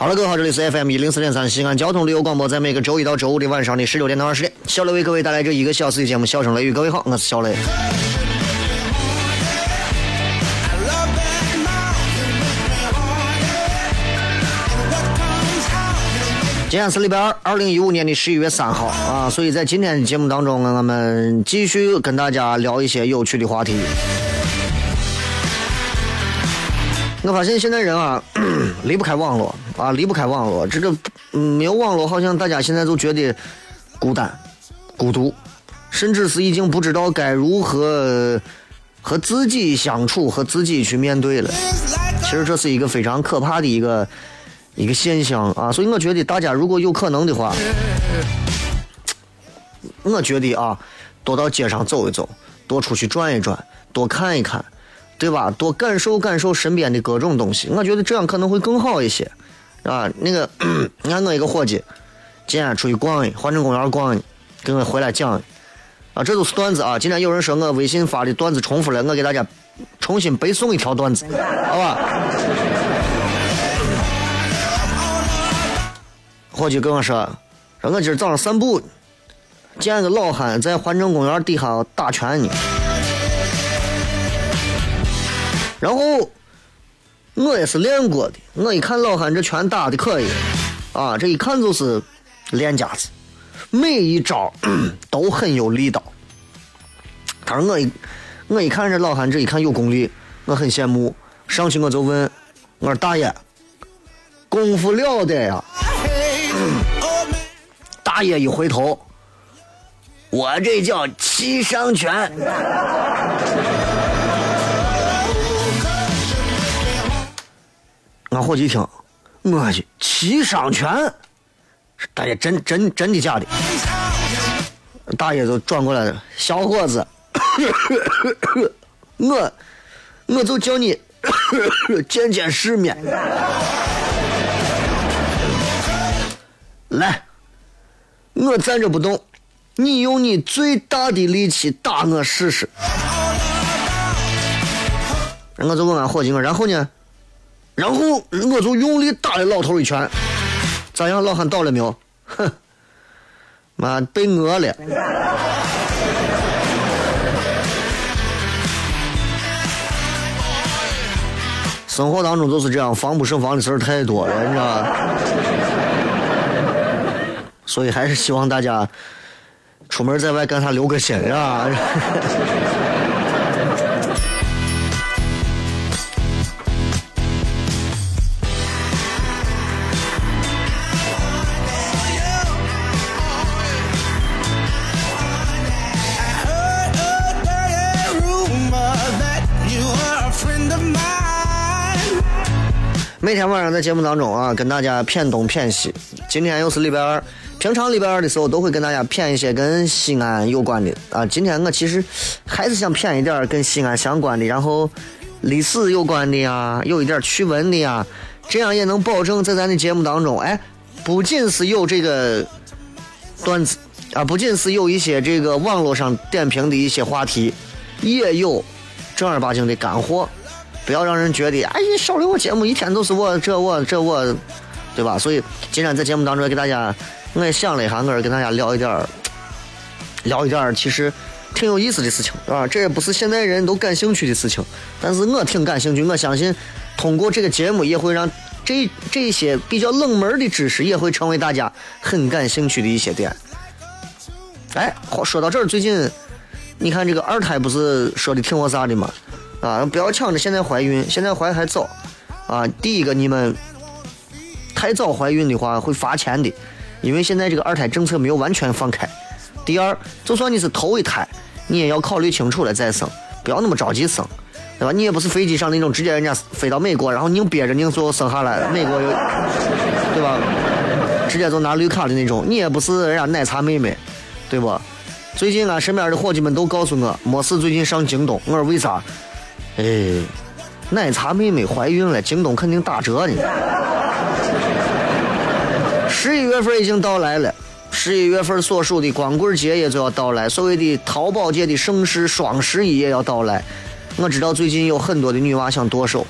好了，各位好，这里是 FM 一零四点三西安交通旅游广播，在每个周一到周五的晚上的十六点到二十点，小雷为各位带来这一个小时的节目《笑声雷雨》。各位好，我是小雷。今天是礼拜二，二零一五年的十一月三号啊，所以在今天的节目当中，我们继续跟大家聊一些有趣的话题。我发现现在人 啊，离不开网络啊，离不开网络。这个没有网络，好像大家现在都觉得孤单、孤独，甚至是已经不知道该如何和自己相处、和自己去面对了。其实这是一个非常可怕的一个。一个现象啊，所以我觉得大家如果有可能的话，我觉得啊，多到街上走一走，多出去转一转，多看一看，对吧？多感受感受身边的各种东西，我觉得这样可能会更好一些，啊，那个，你看我一个伙计，今天出去逛的，环城公园逛的，给我回来讲，啊，这都是段子啊。今天有人说我微信发的段子重复了，我给大家重新背诵一条段子，好吧？伙计跟我说：“说我今儿早上散步，见个老汉在环城公园底下打拳呢。然后我也是练过的，我一看老汉这拳打的可以，啊，这一看就是练家子，每一招 都很有力道。他说我一我一看这老汉这一看有功力，我很羡慕。上去我就问，我说大爷，功夫了得呀！”大爷一回头，我这叫七伤拳。俺伙计一听，我去七伤拳，大爷真真真的假的？大爷就转过来了，小伙子，我我就叫你 见见世面。来，我站着不动，你用你最大的力气打我试试。我就问俺伙计我，然后呢？然后我就用力打了老头一拳。咋样，老汉倒了没有？哼，妈被讹了。生活当中就是这样，防不胜防的事儿太多了，你知道吧？所以还是希望大家出门在外干啥留个心啊！每天晚上在节目当中啊，跟大家谝东谝西。今天又是礼拜二。平常礼拜二的时候都会跟大家谝一些跟西安有关的啊。今天我其实还是想谝一点跟西安相关的，然后历史有关的呀，有一点趣闻的呀，这样也能保证在咱的节目当中，哎，不仅是有这个段子啊，不仅是有一些这个网络上点评的一些话题，也有正儿八经的干货。不要让人觉得，哎呀，小刘我节目一天都是我这我这我，对吧？所以今天在节目当中给大家，我也想了一下，我跟大家聊一点儿，聊一点儿其实挺有意思的事情，啊，这也不是现代人都感兴趣的事情，但是我挺感兴趣。我相信通过这个节目，也会让这这些比较冷门的知识，也会成为大家很感兴趣的一些点。哎，说到这儿，最近你看这个二胎不是说的挺我啥的吗？啊，不要抢着现在怀孕，现在怀还早。啊，第一个你们太早怀孕的话会罚钱的，因为现在这个二胎政策没有完全放开。第二，就算你是头一胎，你也要考虑清楚了再生，不要那么着急生，对吧？你也不是飞机上那种直接人家飞到美国，然后硬憋着硬最后生下来，美国又对吧？直接就拿绿卡的那种，你也不是人家奶茶妹妹，对不？最近啊，身边的伙计们都告诉我，没事最近上京东，我说为啥？哎，奶茶妹妹怀孕了，京东肯定打折呢。十一月份已经到来了，十一月份所属的光棍节也就要到来，所谓的淘宝界的盛世双十一也要到来。我知道最近有很多的女娃想剁手，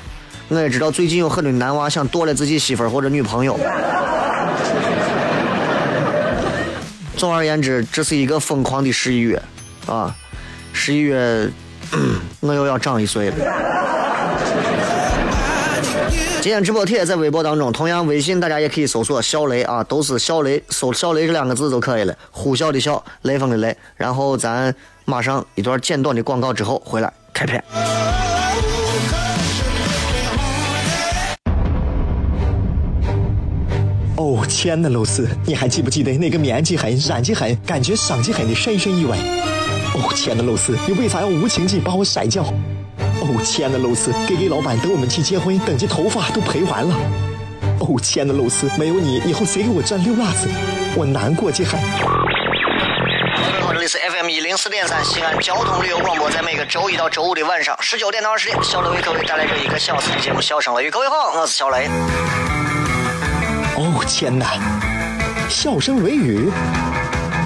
我也知道最近有很多男娃想剁了自己媳妇或者女朋友。总而言之，这是一个疯狂的十一月啊，十一月。我又要长一岁了。今天直播贴在微博当中，同样微信大家也可以搜索“小雷”啊，都是“小雷”，搜“小雷”这两个字就可以了。呼啸的啸，雷锋的雷。然后咱马上一段简短的广告之后回来开片。哦，亲爱的露丝，你还记不记得那个面积狠、染技狠、感觉伤及狠的深深意外？哦，亲爱的露丝，你为啥要无情地把我甩掉？哦，亲爱的露丝给给老板等我们去结婚，等这头发都赔完了。哦，亲爱的露丝，没有你，以后谁给我赚六辣子？我难过极了。这里是 FM 一零四点三西安交通旅游广播，在每个周一到周五的晚上十九点到二十点，小雷为各位带来这一个小时的节目《笑声雷雨》。各位好，我是小雷。哦，天哪！笑声雷雨，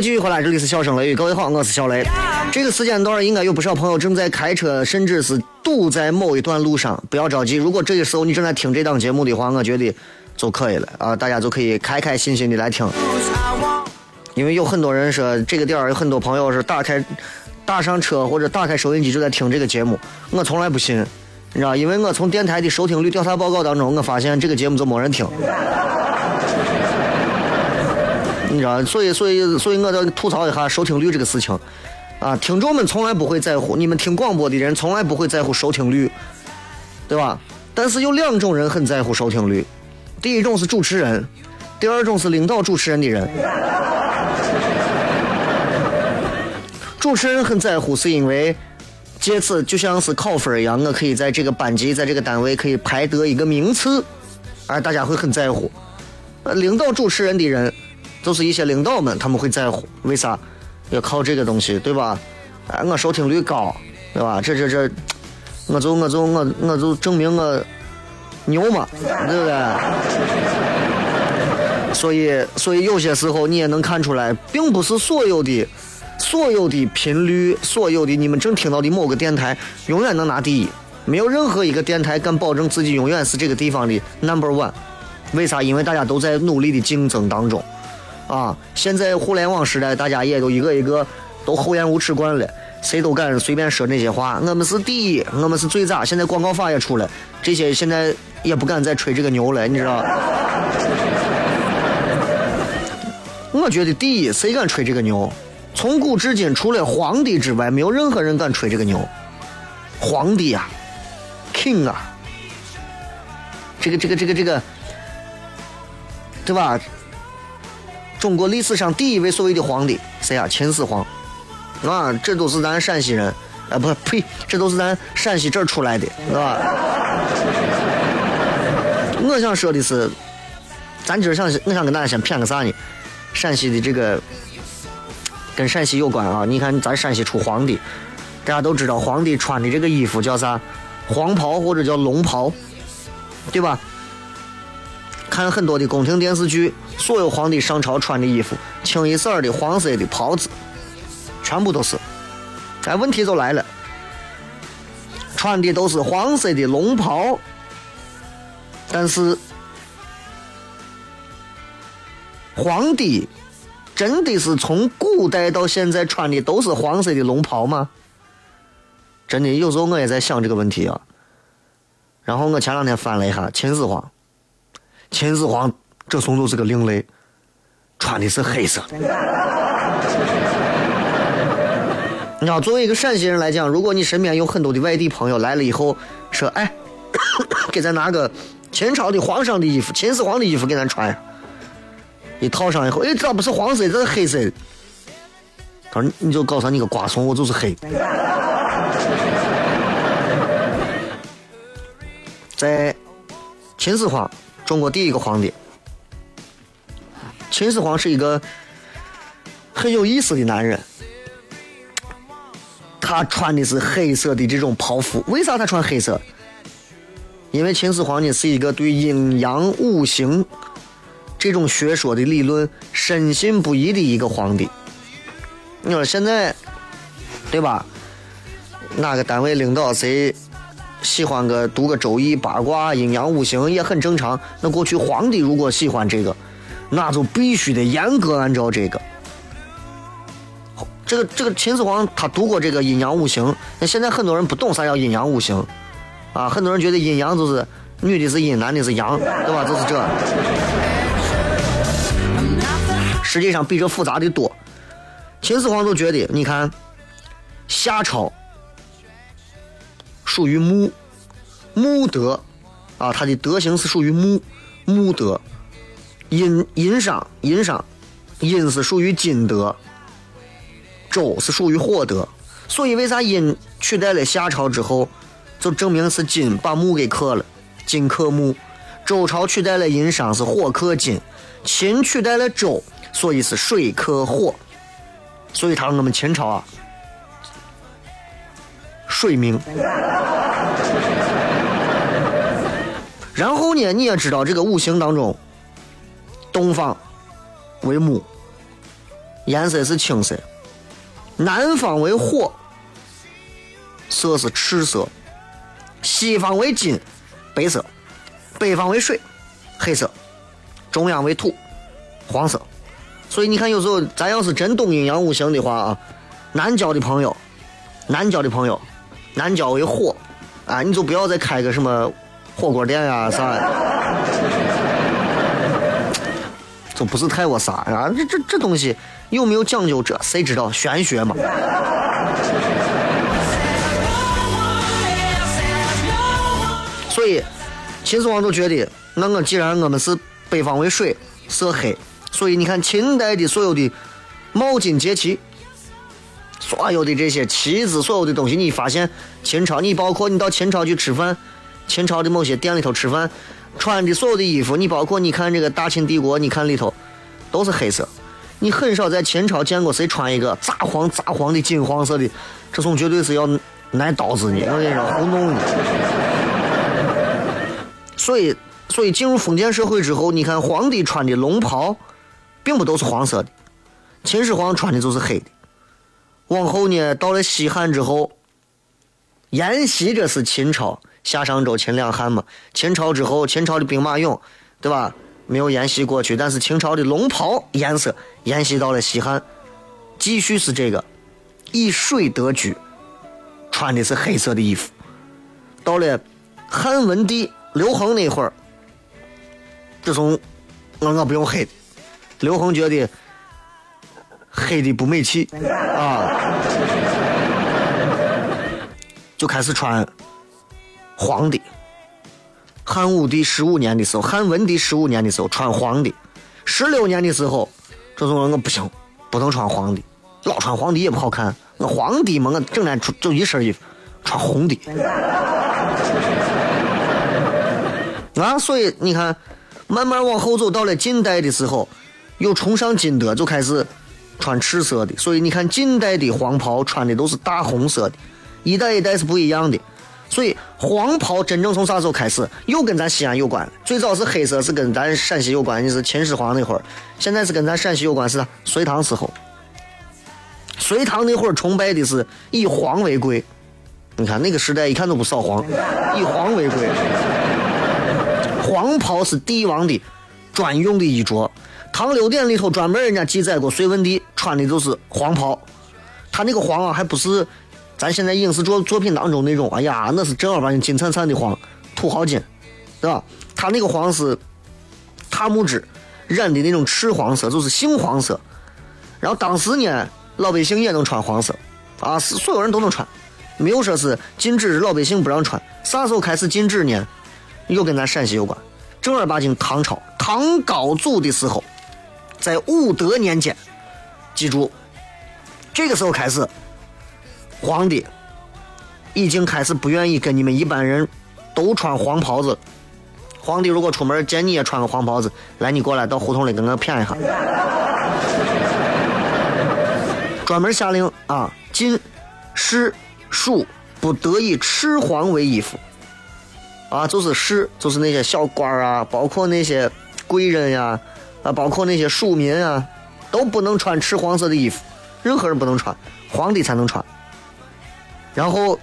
继续回来，这里是笑声雷雨，各位好，我是小雷。这个时间段应该有不少朋友正在开车，甚至是堵在某一段路上。不要着急，如果这个时候你正在听这档节目的话，我觉得就可以了啊，大家就可以开开心心的来听。因为有很多人说这个点儿有很多朋友是打开打上车或者打开收音机就在听这个节目，我从来不信，你知道，因为我从电台的收听率调查报告当中，我发现这个节目就没人听。你知道，所以所以所以，我得吐槽一下收听率这个事情，啊，听众们从来不会在乎，你们听广播的人从来不会在乎收听率，对吧？但是有两种人很在乎收听率，第一种是主持人，第二种是领导主持人的人。主持人很在乎，是因为借此就像是考分一样，我可以在这个班级，在这个单位可以排得一个名次，而大家会很在乎。领导主持人的人。就是一些领导们，他们会在乎，为啥？要靠这个东西，对吧？哎，我收听率高，对吧？这这这，我就我就我我就证明我牛嘛，对不对？所以所以有些时候你也能看出来，并不是所有的所有的频率，所有的你们正听到的某个电台永远能拿第一，没有任何一个电台敢保证自己永远是这个地方的 number one。为啥？因为大家都在努力的竞争当中。啊！现在互联网时代，大家也都一个一个都厚颜无耻惯了。谁都敢随便说那些话。我们是第一，我们是最渣。现在广告法也出了，这些现在也不敢再吹这个牛了，你知道？我觉得第一，谁敢吹这个牛？从古至今，除了皇帝之外，没有任何人敢吹这个牛。皇帝啊，king 啊，这个这个这个这个，对吧？中国历史上第一位所谓的皇帝谁啊？秦始皇。啊，这都是咱陕西人，啊不呸，这都是咱陕西这儿出来的，是吧？我想说的是，咱今儿想，我想跟大家先谝个啥呢？陕西的这个跟陕西有关啊！你看咱陕西出皇帝，大家都知道皇帝穿的这个衣服叫啥？黄袍或者叫龙袍，对吧？看很多的宫廷电视剧，所有皇帝上朝穿的衣服，清一色的黄色的袍子。全部都是，哎，问题就来了，穿的都是黄色的龙袍，但是皇帝真的是从古代到现在穿的都是黄色的龙袍吗？真的，有时候我也在想这个问题啊。然后我前两天翻了一下秦始皇，秦始皇这怂都是个另类，穿的是黑色。你知道，作为一个陕西人来讲，如果你身边有很多的外地朋友来了以后，说：“哎，给咱拿个秦朝的皇上的衣服、秦始皇的衣服给咱穿。”一套上以后，哎，这不是黄色，这是黑色。他说：“你就告诉他你个瓜怂，我就是黑。”在秦始皇，中国第一个皇帝。秦始皇是一个很有意思的男人。他穿的是黑色的这种袍服，为啥他穿黑色？因为秦始皇呢是一个对阴阳五行这种学说的理论深信不疑的一个皇帝。你说现在，对吧？哪个单位领导谁喜欢个读个周易八卦阴阳五行也很正常。那过去皇帝如果喜欢这个，那就必须得严格按照这个。这个这个秦始皇他读过这个阴阳五行，那现在很多人不懂啥叫阴阳五行，啊，很多人觉得阴阳就是女的是阴，男的是阳，对吧？就是这。实际上比这复杂的多。秦始皇就觉得，你看夏朝属于木，木德啊，他的德行是属于木，木德。殷殷商殷商，殷是属于金德。周是属于火德，所以为啥殷取代了夏朝之后，就证明是金把木给克了，金克木。周朝取代了殷商是火克金，秦取代了周，所以是水克火。所以他说我们秦朝啊，水命。然后呢，你也知道这个五行当中，东方为木，颜色是青色。南方为火，色是赤色；西方为金，白色；北方为水，黑色；中央为土，黄色。所以你看，有时候咱要是真懂阴阳五行的话啊，南郊的朋友，南郊的朋友，南郊为火，啊，你就不要再开个什么火锅店呀啥，就不是太我啥啊，这这这东西。有没有讲究？这谁知道？玄学嘛。所以，秦始皇就觉得，那我既然我们是北方为水，色黑，所以你看秦代的所有的毛巾节旗，所有的这些旗子，所有的东西，你发现秦朝，你包括你到秦朝去吃饭，秦朝的某些店里头吃饭，穿的所有的衣服，你包括你看这个大秦帝国，你看里头都是黑色。你很少在秦朝见过谁穿一个杂黄杂黄的金黄色的，这种绝对是要拿刀子的，我跟你说，糊弄你。所以，所以进入封建社会之后，你看皇帝穿的龙袍，并不都是黄色的，秦始皇穿的就是黑的。往后呢，到了西汉之后，沿袭这是秦朝夏商周秦两汉嘛，秦朝之后，秦朝的兵马俑，对吧？没有沿袭过去，但是秦朝的龙袍颜色沿袭到了西汉，继续是这个。以水得居，穿的是黑色的衣服。到了汉文帝刘恒那会儿，自从我我不用黑，刘恒觉得黑的不美气啊，就开始穿黄的。汉武帝十五年的时候，汉文帝十五年的时候穿黄的，十六年的时候，这种我不行，不能穿黄的，老穿黄的也不好看。我皇帝嘛，我整天出就一身衣服，穿红的。啊，所以你看，慢慢往后走，到了近代的时候，又崇尚金德，就开始穿赤色的。所以你看，近代的黄袍穿的都是大红色的，一代一代是不一样的。所以黄袍真正从啥时候开始，又跟咱西安有关。最早是黑色，是跟咱陕西有关，你是秦始皇那会儿。现在是跟咱陕西有关，是隋唐时候。隋唐那会儿崇拜的是以黄为贵，你看那个时代一看都不扫黄，以黄为贵。黄袍是帝王的专用的衣着，《唐六典》里头专门人家记载过，隋文帝穿的就是黄袍，他那个黄啊，还不是。咱现在影视作作品当中那种，哎呀，那是正儿八经金灿灿的黄，土豪金，对吧？他那个黄是塔木脂染的那种赤黄色，就是杏黄色。然后当时呢，老百姓也能穿黄色，啊，是所有人都能穿，没有说是禁止老百姓不让穿。啥时候开始禁止呢？又跟咱陕西有关。正儿八经唐朝唐高祖的时候，在武德年间，记住，这个时候开始。皇帝已经开始不愿意跟你们一般人都穿黄袍子。皇帝如果出门见你也穿个黄袍子，来，你过来到胡同里跟我谝一下。专门下令啊，禁士庶不得以赤黄为衣服。啊，就是士，就是那些小官啊，包括那些贵人呀，啊，包括那些庶民啊，都不能穿赤黄色的衣服，任何人不能穿，皇帝才能穿。然后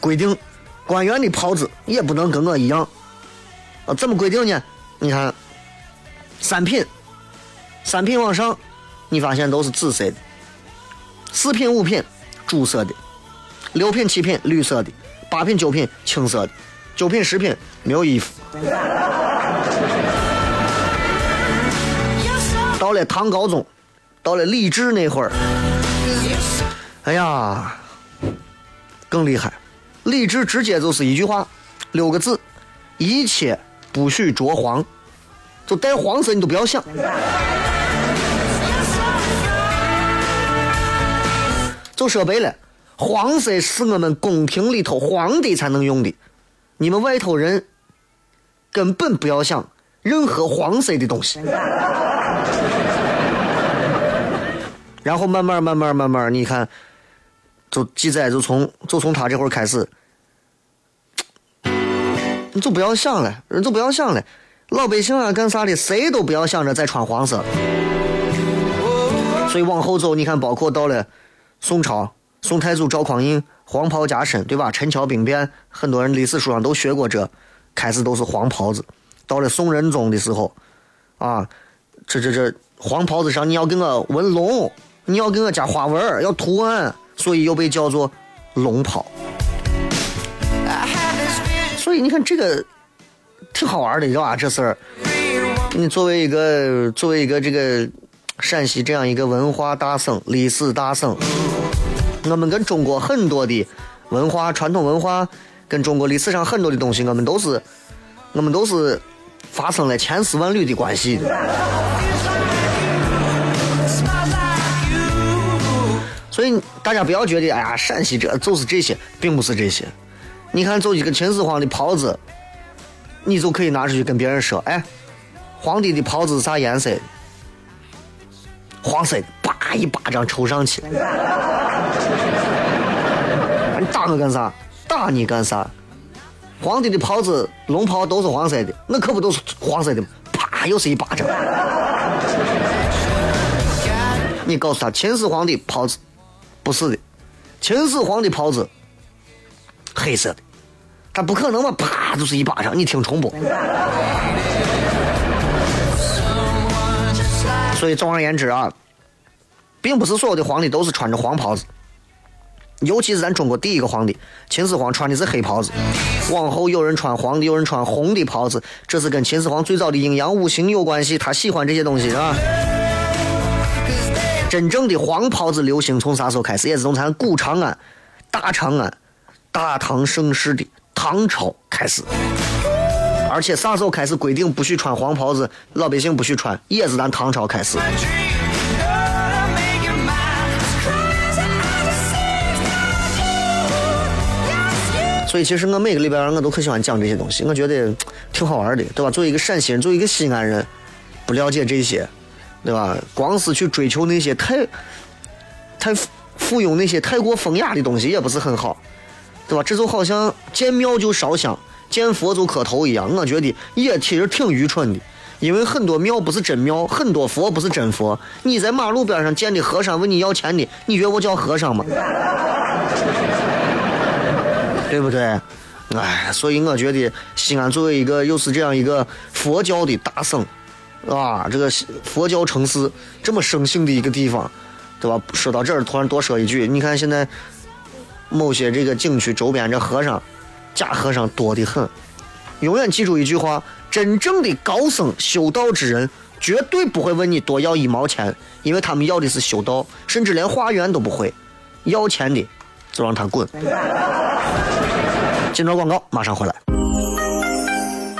规定，官员的袍子也不能跟我一样。啊，怎么规定呢？你看，三品，三品往上，你发现都是紫色的；四品、五品朱色的；六品、七品绿色的；八品、九品青色的；九品、十品没有衣服。到了唐高宗，到了李治那会儿，哎呀！更厉害，李治直接就是一句话，六个字：一切不许着黄，就带黄色你都不要想。就说白了，黄色是我们宫廷里头皇帝才能用的，你们外头人根本不要想任何黄色的东西。然后慢慢慢慢慢慢，你看。就记载，就从就从他这会儿开始，你就不要想了，人就不要想了，老百姓啊干啥的，谁都不要想着再穿黄色。所以往后走，你看，包括到了宋朝，宋太祖赵匡胤黄袍加身，对吧？陈桥兵变，很多人历史书上都学过这，开始都是黄袍子。到了宋仁宗的时候，啊，这这这黄袍子上你要给我纹龙，你要给我加花纹，要图案。所以又被叫做龙袍，所以你看这个挺好玩的，知道吧？这事儿，你作为一个作为一个这个陕西这样一个文化大省、历史大省，我们跟中国很多的文化、传统文化，跟中国历史上很多的东西，我们都是我们都是发生了千丝万缕的关系的。所以大家不要觉得，哎呀，陕西这就是这些，并不是这些。你看，就一个秦始皇的袍子，你就可以拿出去跟别人说，哎，皇帝的袍子是啥颜色？黄色的，叭一巴掌抽上去。你打我干啥？打你干啥？皇帝的袍子，龙袍都是黄色的，那可不都是黄色的吗？啪，又是一巴掌。你告诉他，秦始皇的袍子。不是的，秦始皇的袍子黑色的，他不可能嘛，啪就是一巴掌，你听重播。所以总而言之啊，并不是所有的皇帝都是穿着黄袍子，尤其是咱中国第一个皇帝秦始皇穿的是黑袍子，往后有人穿黄的，有人穿红的袍子，这是跟秦始皇最早的阴阳五行有关系，他喜欢这些东西，啊？真正的黄袍子流行从啥时候开始？也是从咱古长安、大长安、大唐盛世的唐朝开始。而且啥时候开始规定不许穿黄袍子，老百姓不许穿，也是咱唐朝开始。所以其实我每个礼拜二我都可喜欢讲这些东西，我觉得挺好玩的，对吧？作为一个陕西人，作为一个西安人，不了解这些。对吧？光是去追求那些太、太附庸那些太过风雅的东西，也不是很好，对吧？这就好像见庙就烧香，见佛就磕头一样。我觉得也其实挺愚蠢的，因为很多庙不是真庙，很多佛不是真佛。你在马路边上见的和尚问你要钱的，你觉得我叫和尚吗？对不对？哎，所以我觉得西安作为一个又是这样一个佛教的大省。啊，这个佛教城市这么生性的一个地方，对吧？说到这儿，突然多说一句，你看现在某些这个景区周边这和尚、假和尚多得很。永远记住一句话：真正的高僧修道之人，绝对不会问你多要一毛钱，因为他们要的是修道，甚至连化缘都不会。要钱的就让他滚。进段广告，马上回来。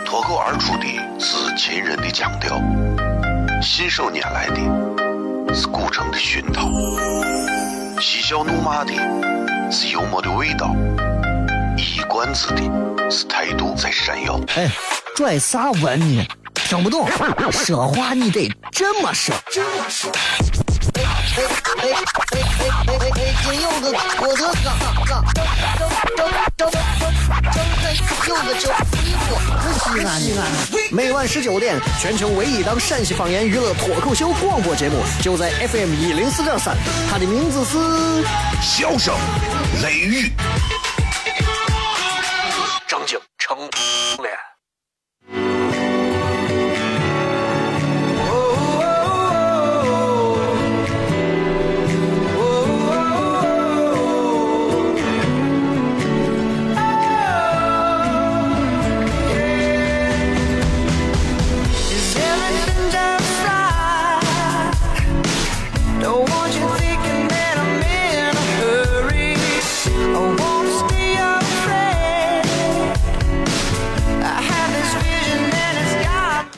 脱口而出的。是秦人的腔调，信手拈来的是古城的熏陶，嬉笑怒骂的是幽默的味道，一冠子的是态度在闪耀。哎，拽啥文呢？听不懂，说话你得这么说。哎哎哎哎哎哎哎！金柚子，我的哥哥，张张张张张柚子叫西安西安西安。每晚十九点，全球唯一档陕西方言娱乐脱口秀广播节目，就在 FM 一零四点三。它的名字是《笑声雷雨》，张景成脸。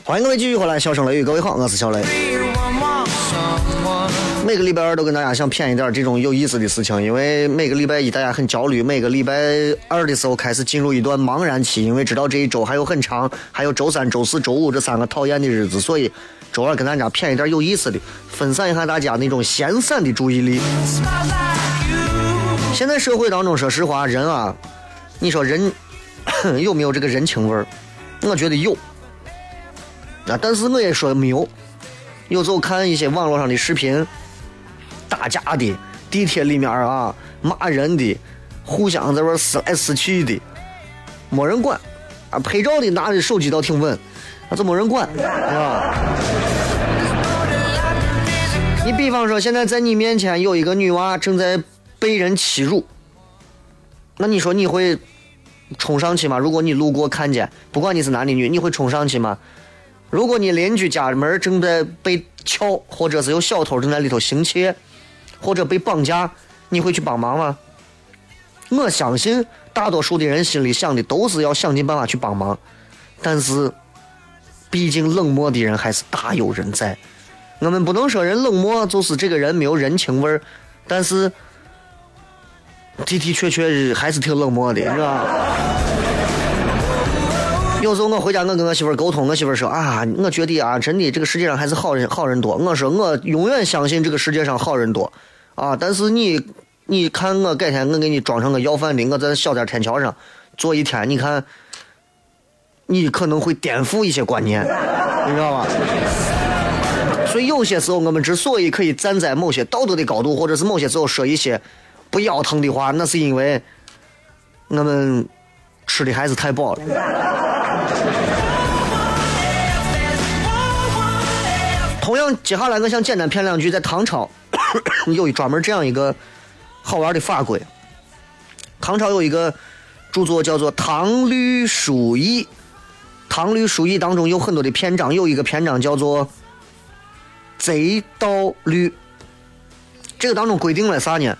欢迎各位继续回来，笑声雷雨，各位好，我是小雷。每个礼拜二都跟大家想谝一点这种有意思的事情，因为每个礼拜一大家很焦虑，每个礼拜二的时候开始进入一段茫然期，因为知道这一周还有很长，还有周三、周四周五这三个讨厌的日子，所以周二跟大家谝一点有意思的，分散一下大家那种闲散的注意力。现在社会当中，说实话，人啊，你说人 有没有这个人情味儿？我觉得有。啊！但是我也说没有，有时候看一些网络上的视频，打架的，地铁里面啊骂人的，互相在这撕来撕去的，没人管。啊，拍照的拿的手机倒挺稳，那就没人管，啊？你比方说，现在在你面前有一个女娃正在被人欺辱，那你说你会冲上去吗？如果你路过看见，不管你是男的女，你会冲上去吗？如果你邻居家门正在被撬，或者是有小偷正在里头行窃，或者被绑架，你会去帮忙吗？我相信大多数的人心里想的都是要想尽办法去帮忙，但是，毕竟冷漠的人还是大有人在。我们不能说人冷漠就是这个人没有人情味儿，但是的的确确还是挺冷漠的，是吧？有时候我回家，我跟我媳妇沟通，我媳妇说啊，我觉得啊，真的这个世界上还是好人好人多。我说我永远相信这个世界上好人多啊。但是你你看我改天我给你装成个要饭的，我在小店天桥上坐一天，你看你可能会颠覆一些观念，你知道吧？所以有些时候我们之所以可以站在某些道德的高度，或者是某些时候说一些不腰疼的话，那是因为我们吃的还是太饱了。同样，接下来我想简单骗两句，在唐朝有一专门这样一个好玩的法规。唐朝有一个著作叫做《唐律疏议》，《唐律疏议》当中有很多的篇章，有一个篇章叫做《贼盗律》。这个当中规定了啥呢？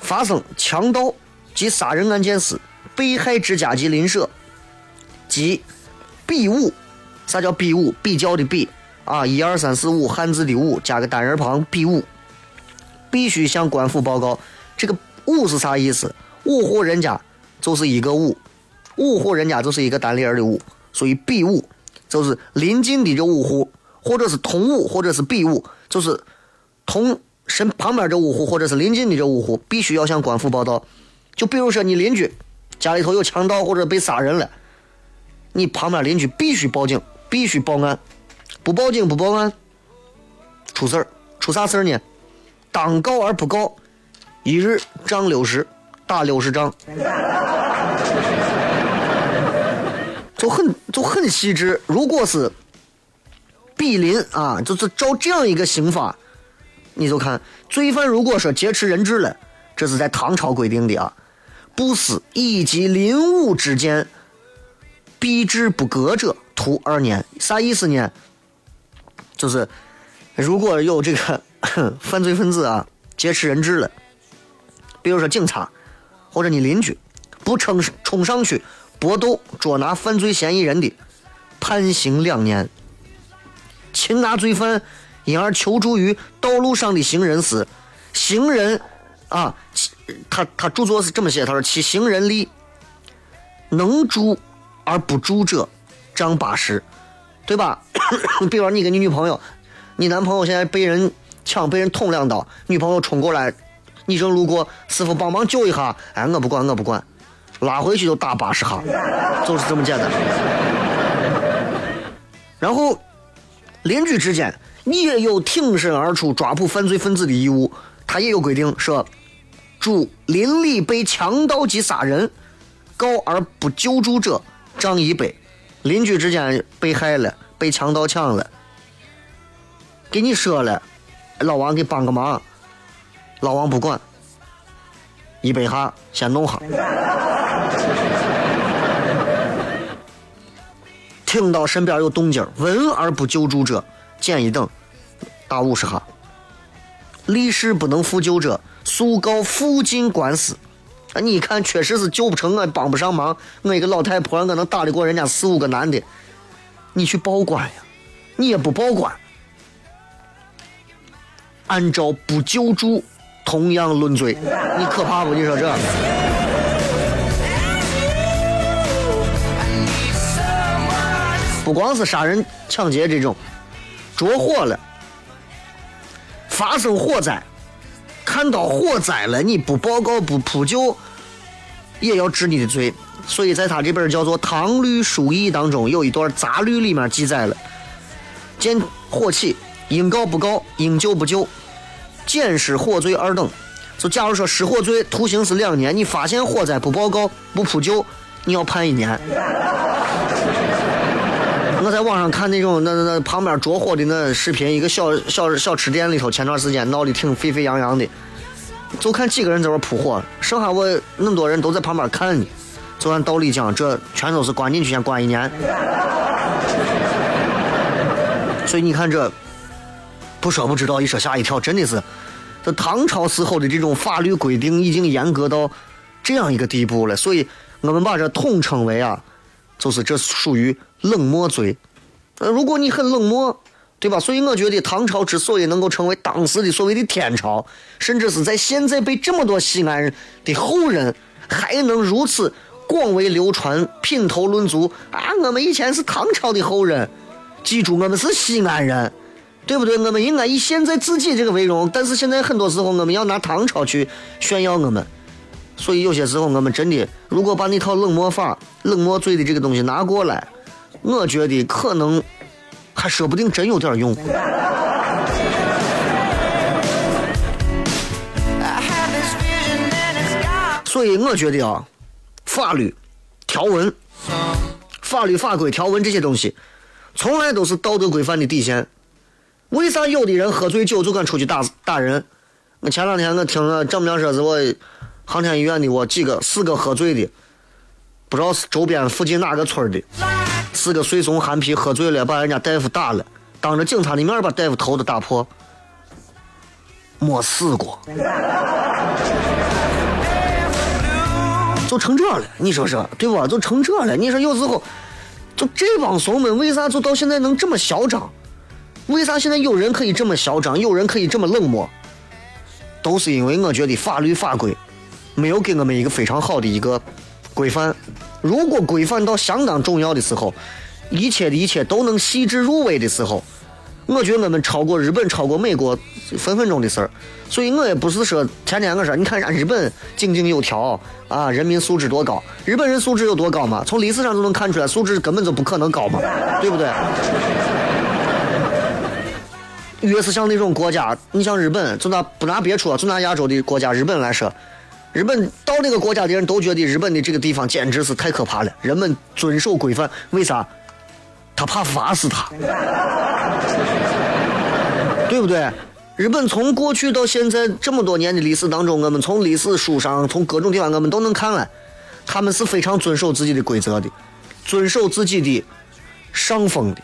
发生强盗及杀人案件时，被害之家及邻舍，即比物。啥叫比物？比较的比啊，一二三四五，汉字的五，加个单人旁，比物。必须向官府报告。这个五是啥意思？五户人家就是一个五，五户人家就是一个单立人的五，所以比五就是临近的这五户，或者是同五，或者是比五，就是同身旁边这五户，或者是临近的这五户，必须要向官府报道。就比如说你邻居家里头有强盗或者被杀人了，你旁边邻居必须报警，必须报案，不报警不报案，出事儿，出啥事儿呢？当告而不告，一日杖六十，打六十杖，就很就很细致。如果是比邻啊，就是照这样一个刑法，你就看罪犯如果说劫持人质了，这是在唐朝规定的啊，不死以及邻伍之间，避之不隔者，徒二年。啥意思呢？就是如果有这个。犯罪分子啊，劫持人质了。比如说警察，或者你邻居，不冲冲上去搏斗捉拿犯罪嫌疑人的，判刑两年。擒拿罪犯，因而求助于道路上的行人时，行人啊，他他著作是这么写，他说其行人力，能助而不助者，杖八十，对吧？比如你跟你女朋友，你男朋友现在被人。抢被人捅两刀，女朋友冲过来，你正路过，师傅帮忙救一下。哎，我不管，我不管，拉回去就打八十下，就是这么简单。然后，邻居之间你也有挺身而出抓捕犯罪分子的义务，他也有规定说，主邻里被强盗及杀人，告而不救助者，杖一百。邻居之间被害了，被强盗抢了，给你说了。老王给帮个忙，老王不管，一百下先弄哈。听到身边有动静，闻而不救助者，减一等，打五十下。立誓不能复救者，诉告附近官司。啊，你看，确实是救不成，我帮不上忙。我一个老太婆，我能打得过人家四五个男的，你去报官呀？你也不报官。按照不救助，同样论罪，你可怕不？你说这？不光是杀人、抢劫这种，着火了，发生火灾，看到火灾了，你不报告、不扑救，也要治你的罪。所以在他这本叫做《唐律疏议》当中，有一段杂律里面记载了：见火起，应告不告，应救不救。减失火罪二等，就假如说失火罪徒刑是两年，你发现火灾不报告不扑救，你要判一年。在网上看那种那那那旁边着火的那视频，一个小小小吃店里头，前段时间闹得挺沸沸扬扬的，就看几个人在那扑火，剩下我那么多人都在旁边看呢。就按道理讲，这全都是关进去先关一年。所以你看这。不说不知道，一说吓一跳，真的是，这唐朝时候的这种法律规定已经严格到这样一个地步了，所以我们把这统称为啊，就是这属于冷漠嘴。呃，如果你很冷漠，对吧？所以我觉得唐朝之所以能够成为当时的所谓的天朝，甚至是在现在被这么多西安人的后人还能如此广为流传、品头论足啊，我们以前是唐朝的后人，记住我们是西安人。对不对？我们应该以现在自己这个为荣，但是现在很多时候我们要拿唐朝去炫耀我们，所以有些时候我们真的，如果把那套冷漠法、冷漠罪的这个东西拿过来，我觉得可能还说不定真有点用。所以我觉得啊，法律条文、法律法规条文这些东西，从来都是道德规范的底线。为啥有的人喝醉酒就敢出去打打人？我前两天我听了丈母娘说是我航天医院的我几个四个喝醉的，不知道是周边附近哪个村的，四个碎怂憨皮喝醉了，把人家大夫打了，当着警察的面把大夫头都打破，没死过，就成这了，你说说对不？就成这了，你说有时候就这帮怂们为啥就到现在能这么嚣张？为啥现在有人可以这么嚣张，有人可以这么冷漠？都是因为我觉得法律法规没有给我们一个非常好的一个规范。如果规范到相当重要的时候，一切的一切都能细致入微的时候，我觉得我们超过日本、超过美国分分钟的事儿。所以我也不是说天天我说，你看人家日本井井有条啊，人民素质多高？日本人素质有多高嘛？从历史上就能看出来，素质根本就不可能高嘛，对不对？越是像那种国家，你像日本，就拿不拿别处，就拿亚洲的国家日本来说，日本到那个国家的人都觉得日本的这个地方简直是太可怕了。人们遵守规范，为啥？他怕罚死他，对不对？日本从过去到现在这么多年的历史当中，我们从历史书上，从各种地方我们都能看来，他们是非常遵守自己的规则的，遵守自己的上风的，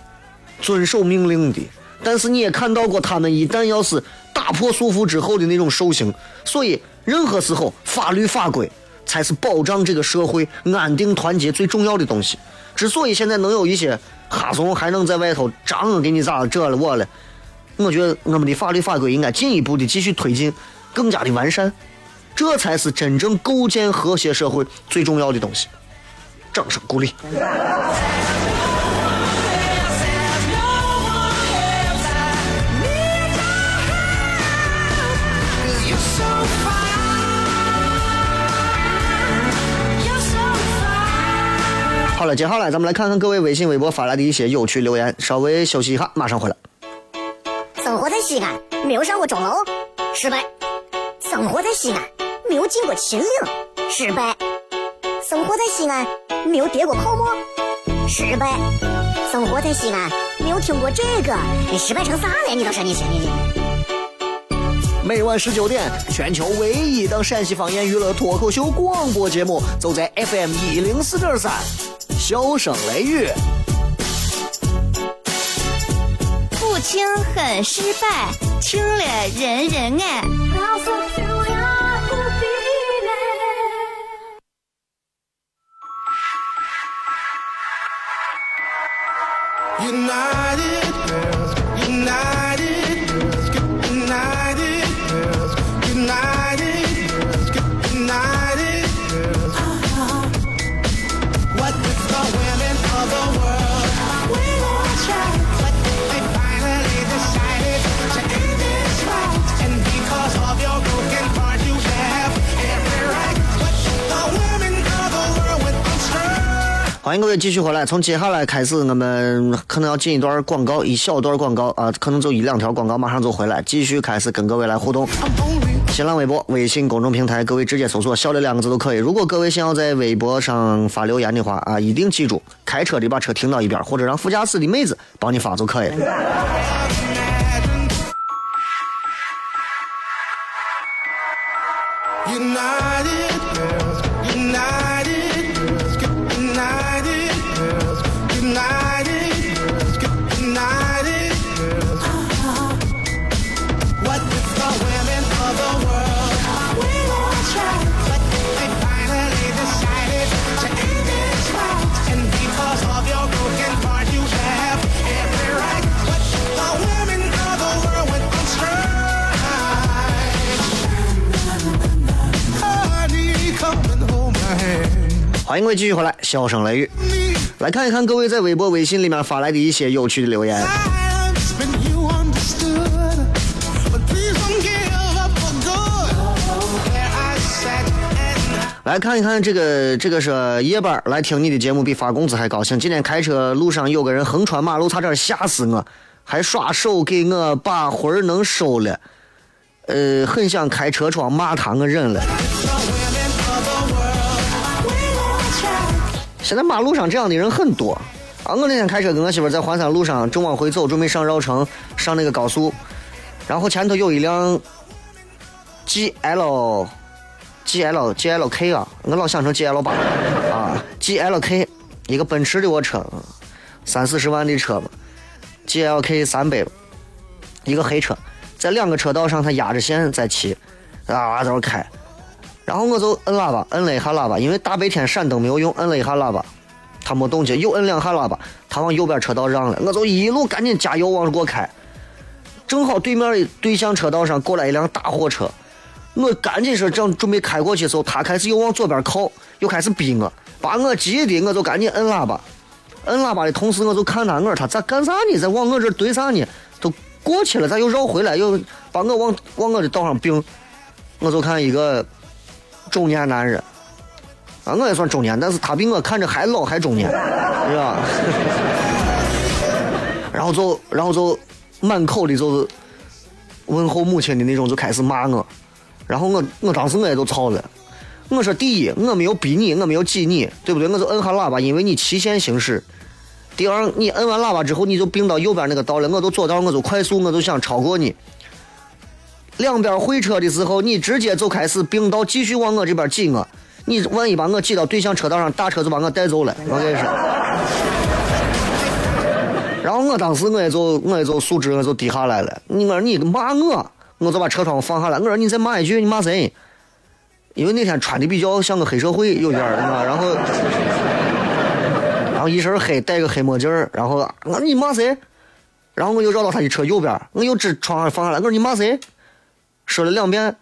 遵守命令的。但是你也看到过，他们一旦要是打破束缚之后的那种兽性，所以任何时候法律法规才是保障这个社会安定团结最重要的东西。之所以现在能有一些哈怂还能在外头张给你咋这了我了，我觉得我们的法律法规应该进一步的继续推进，更加的完善，这才是真正构建和谐社会最重要的东西。掌声鼓励。了，接下来咱们来看看各位微信、微博发来的一些有趣留言。稍微休息一下，马上回来。生活在西安，没有上过钟楼，失败；生活在西安，没有进过秦岭，失败；生活在西安，没有跌过泡沫，失败；生活在西安，没有听过这个，你失败成啥了？你倒是你行你你。每晚十九点，全球唯一档陕西方言娱乐脱口秀广播节目，就在 FM 一零四点三，笑声雷雨。不听很失败，听了人人爱。United girls, united 欢迎各位继续回来，从接下来开始，我们可能要进一段广告，一小段广告啊，可能就一两条广告，马上就回来，继续开始跟各位来互动。新浪微博、微信公众平台，各位直接搜索“小的”两个字都可以。如果各位想要在微博上发留言的话啊，一定记住，开车的把车停到一边，或者让副驾驶的妹子帮你发就可以了。United 欢迎各位继续回来，笑声雷雨，来看一看各位在微博、微信里面发来的一些有趣的留言。来看一看这个，这个是夜班来听你的节目比发工资还高兴。今天开车路上有个人横穿马路，差点吓死我，还耍手给我把魂儿能收了。呃，很想开车窗骂他，我忍了。现在马路上这样的人很多。啊，我那天开车跟我媳妇在环山路上正往回走，准备上绕城，上那个高速，然后前头有一辆 G L G L G L K 啊，我老想成 G L 八啊，G L K 一个奔驰的我车，三四十万的车嘛，G L K 三百，一个黑车，在两个车道上他压着线在骑，啊在那开，然后我就摁喇叭，摁了一下喇叭，因为大白天闪灯没有用，摁了一下喇叭。他没动静，又摁两下喇叭，他往右边车道让了，我就一路赶紧加油往过开。正好对面的对向车道上过来一辆大货车，我赶紧是正准备开过去的时候，他开始又往左边靠，又开始逼我，把我急的我就赶紧摁喇叭。摁喇叭的同时，我就看他，我说他在干啥呢？在往我这怼啥呢？都过去了，咋又绕回来，又把我往往我的道上并。我就看一个中年男人。啊，我也算中年，但是他比我看着还老还中年，是吧？然后就，然后就满口的就是问候母亲的那种，就开始骂我。然后我，我当时我也就操了。我说第一，我没有逼你，我没有挤你，对不对？我就摁下喇叭，因为你骑线行驶。第二，你摁完喇叭之后，你就并到右边那个道了，我就左道，我就快速，我就想超过你。两边会车的时候，你直接就开始并道，继续往我这边挤我。你万一把我挤到对向车道上，大车就把我带走了。我跟你说。然后我当时我也就我也就素质我就低下来了。你我说你骂我，我就把车窗放下来。我说你再骂一句，你骂谁？因为那天穿的比较像个黑社会，有点儿，然后然后一身黑，戴个黑墨镜，然后我你骂谁？然后我又绕到他的车右边，我又指窗上放下来。我说你骂谁？说了两遍，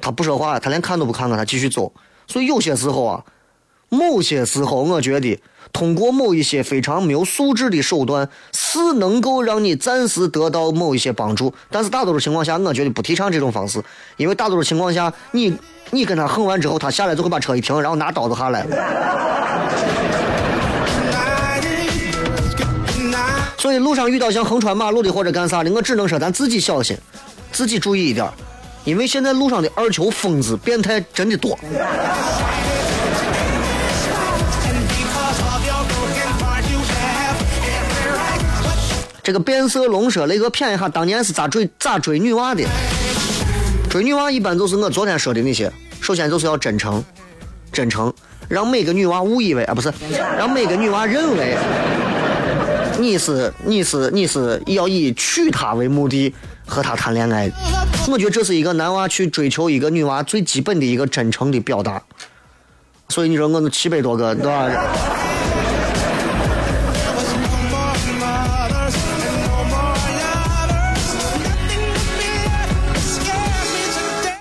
他不说话，他连看都不看看，他继续走。所以有些时候啊，某些时候，我觉得通过某一些非常没有素质的手段，是能够让你暂时得到某一些帮助。但是大多数情况下，我觉得不提倡这种方式，因为大多数情况下，你你跟他横完之后，他下来就会把车一停，然后拿刀子下来。所以路上遇到像横穿马路的或者干啥的，我只能说咱自己小心，自己注意一点。因为现在路上的二球疯子、变态真的多。这个变色龙说：“雷哥谝一下，当年是咋追咋追女娃的？追女娃一般就是我昨天说的那些。首先就是要真诚，真诚，让每个女娃误以为啊，不是，让每个女娃认为你是你是你是要以娶她为目的和她谈恋爱。”我觉得这是一个男娃去追求一个女娃最基本的一个真诚的表达，所以你说我们七百多个，对吧？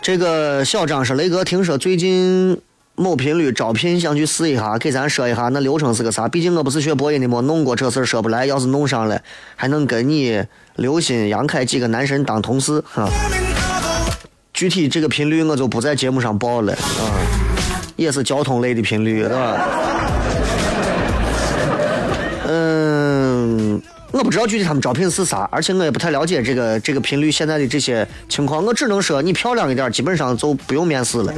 这个小张是：“雷哥，听说最近某频率招聘，想去试一下，给咱说一下那流程是个啥？毕竟我不是学播音的，没弄过这事儿，说不来。要是弄上了，还能跟你刘鑫、杨凯几个男神当同事，哈。”具体这个频率我就不在节目上报了啊，也是交通类的频率，对吧？嗯，我不知道具体他们招聘是啥，而且我也不太了解这个这个频率现在的这些情况，我只能说你漂亮一点，基本上就不用面试了。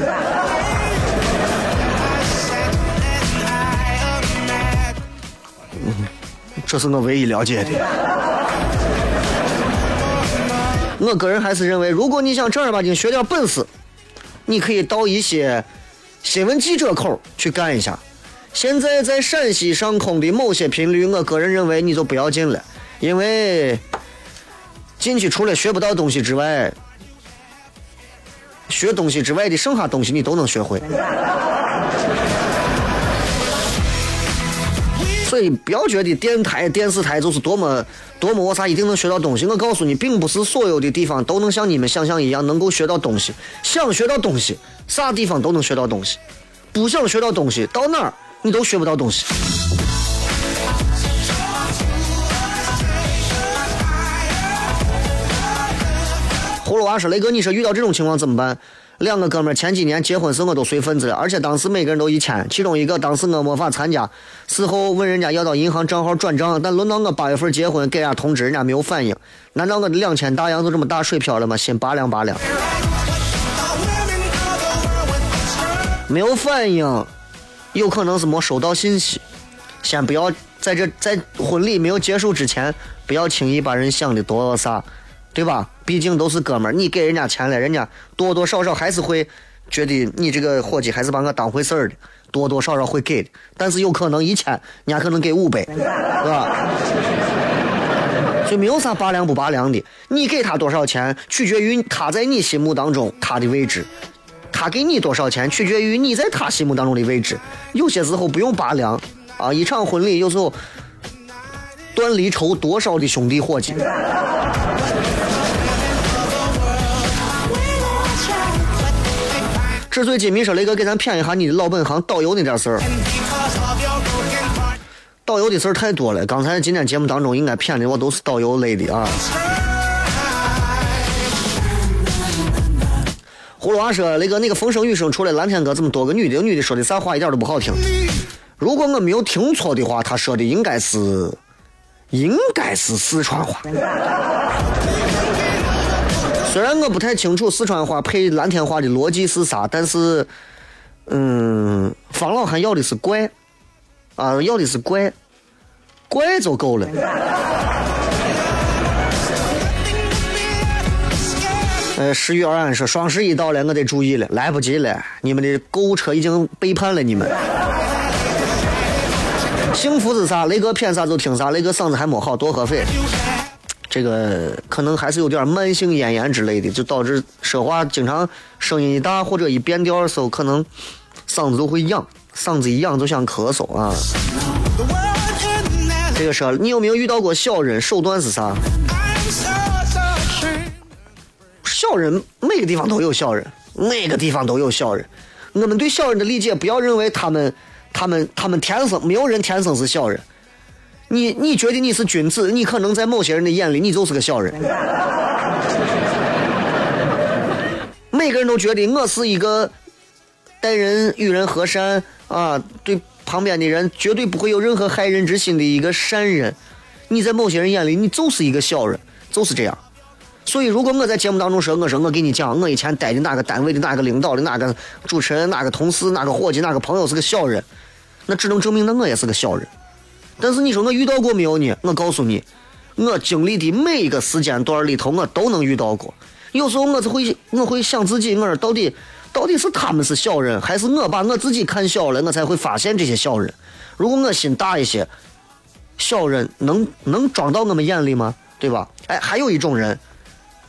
这是我唯一了解的。我个人还是认为，如果你想正儿八经学点本事，你可以到一些新闻记者口去干一下。现在在陕西上空的某些频率，我个人认为你就不要进了，因为进去除了学不到东西之外，学东西之外的剩下东西你都能学会。所以不要觉得电台、电视台就是多么多么我啥一定能学到东西。我告诉你，并不是所有的地方都能像你们想象一样能够学到东西。想学到东西，啥地方都能学到东西；不想学到东西，到哪儿你都学不到东西。葫芦娃说：“雷哥，你说遇到这种情况怎么办？”两个哥们儿前几年结婚时我都随份子了，而且当时每个人都一千，其中一个当时我没法参加，事后问人家要到银行账号转账，但轮到我八月份结婚给人家通知，人家没有反应，难道我的两千大洋就这么打水漂了吗？心拔凉拔凉。没有反应，有可能是没收到信息，先不要在这在婚礼没有结束之前，不要轻易把人想的多啥，对吧？毕竟都是哥们儿，你给人家钱了，人家多多少少还是会觉得你这个伙计还是把我当回事儿的，多多少少会给的。但是有可能一千，人家可能给五百，是吧？所以没有啥拔凉不拔凉的，你给他多少钱，取决于他在你心目当中他的位置；他给你多少钱，取决于你在他心目当中的位置。有些时候不用拔凉啊，一场婚礼有时候断离愁多少的兄弟伙计。纸醉金迷说：“雷哥，给咱谝一下你的老本行导游那点事儿。导游的事儿太多了，刚才今天节目当中应该谝的我都是导游类的啊。”葫芦娃说：“雷哥，那个风声雨声出来，蓝天哥这么多个女的，女的说的啥话一点都不好听。如果我没有听错的话，他说的应该是，应该是四川话。”虽然我不太清楚四川话配蓝天话的逻辑是啥，但是，嗯，方老汉要的是怪，啊，要的是怪，怪就够了。呃，十月二安说双十一到了，我得注意了，来不及了，你们的购物车已经背叛了你们。幸福是啥？雷哥骗啥就听啥，雷哥嗓子还没好，多喝水。这个可能还是有点慢性咽炎之类的，就导致说话经常声音一大或者一变调的时候，可能嗓子都会痒，嗓子一痒就想咳嗽啊。这个说，你有没有遇到过小人？手段是啥？小人每个地方都有小人，每个地方都有小人。我们对小人的理解，不要认为他们、他们、他们天生没有人天生是小人。你你觉得你是君子，你可能在某些人的眼里，你就是个小人。每个人都觉得我是一个待人与人和善啊，对旁边的人绝对不会有任何害人之心的一个善人。你在某些人眼里，你就是一个小人，就是这样。所以，如果我在节目当中说，我说我给你讲，我以前待的哪个单位的哪个领导的哪个主持人、哪个同事、哪个伙计、哪个朋友是个小人，那只能证明那我也是个小人。但是你说我遇到过没有呢？我告诉你，我经历的每一个时间段里头，我都能遇到过。有时候我就会，我会想自己，我到底，到底是他们是小人，还是我把我自己看小了，我才会发现这些小人。如果我心大一些，小人能能装到我们眼里吗？对吧？哎，还有一种人，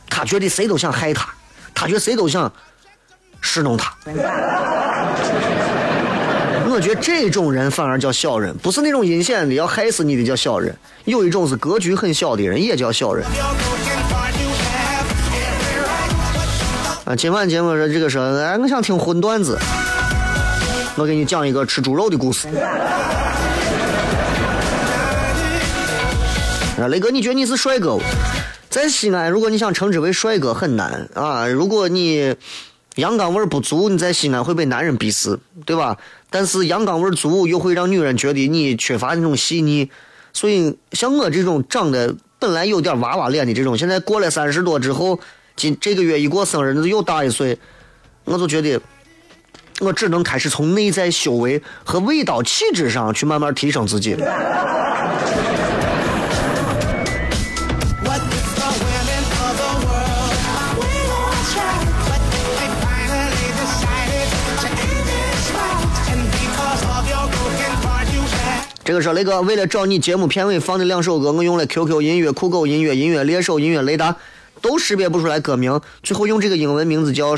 他觉得谁都想害他，他觉得谁都想侍弄他。我觉得这种人反而叫小人，不是那种阴险的要害死你的叫小人。有一种是格局很小的人，也叫小人。啊，今晚节目说这个说，哎，我想听荤段子，我给你讲一个吃猪肉的故事。啊，雷哥，你觉得你是帅哥？在西安，如果你想称之为帅哥很难啊。如果你阳刚味不足，你在西安会被男人鄙视，对吧？但是阳刚味足，又会让女人觉得你缺乏那种细腻。所以像我这种长得本来有点娃娃脸的这种，现在过了三十多之后，今这个月一过生日，又大一岁，我就觉得我只能开始从内在修为和味道气质上去慢慢提升自己。这个说雷哥，为了找你节目片尾放的两首歌，我用了 QQ 音乐、酷狗音乐、音乐猎手、音乐雷达，都识别不出来歌名。最后用这个英文名字叫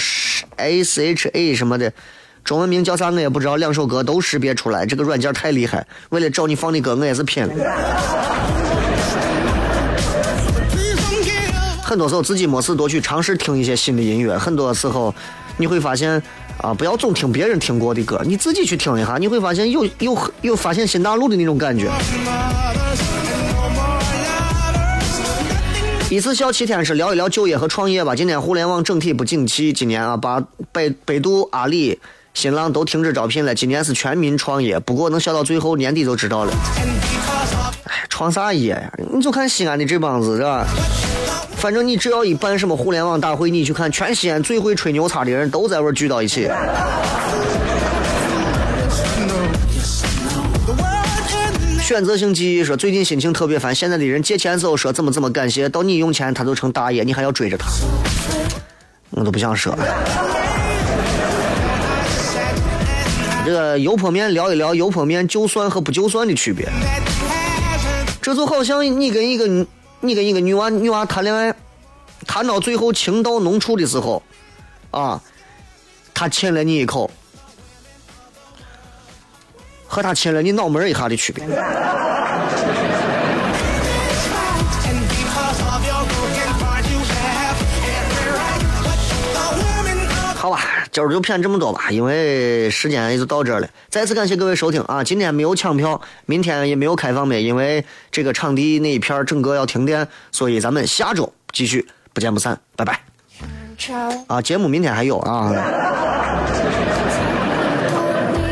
S H A 什么的，中文名叫啥我也不知道。两首歌都识别出来，这个软件太厉害。为了找你放的歌，我也是拼了。很多时候自己没事多去尝试听一些新的音乐，很多时候你会发现。啊，不要总听别人听过的歌，你自己去听一下，你会发现有有有发现新大陆的那种感觉。一次笑七天是聊一聊就业和创业吧。今天互联网整体不景气，今年啊，把百百度、阿里、新浪都停止招聘了。今年是全民创业，不过能笑到最后年底就知道了。哎，创啥业呀？你就看西安的这帮子是吧？反正你只要一办什么互联网大会，你去看，全西安最会吹牛叉的人都在这聚到一起。选择性记忆说最近心情特别烦，现在的人借钱时候说怎么怎么感谢，到你用钱他就成大爷，你还要追着他，我都不想说了。这个油泼面聊一聊油泼面就算和不就算的区别。这就好像你跟一个你跟一个女娃女娃谈恋爱，谈到最后情到浓处的时候，啊，他亲了你一口，和他亲了你脑门一下的区别。今儿就骗这么多吧，因为时间也就到这儿了。再次感谢各位收听啊！今天没有抢票，明天也没有开放呗，因为这个场地那一片儿整个要停电，所以咱们下周继续，不见不散，拜拜。啊，节目明天还有啊。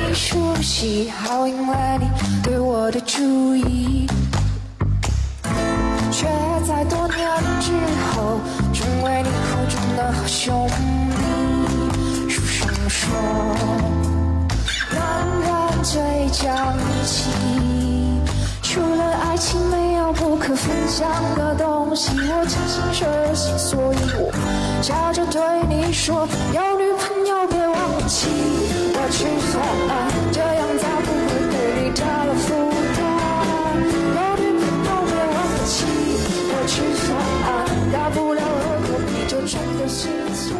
你熟悉，好引来你对我的注意，却在多年之后，成为你口中的好兄最讲义气，除了爱情，没有不可分享的东西。我精心设计，所以我笑着对你说，有女朋友别忘记我去做爱，这样才不会给你加了负担。有女朋友别忘记我去做爱，大不了和我比就真的是错。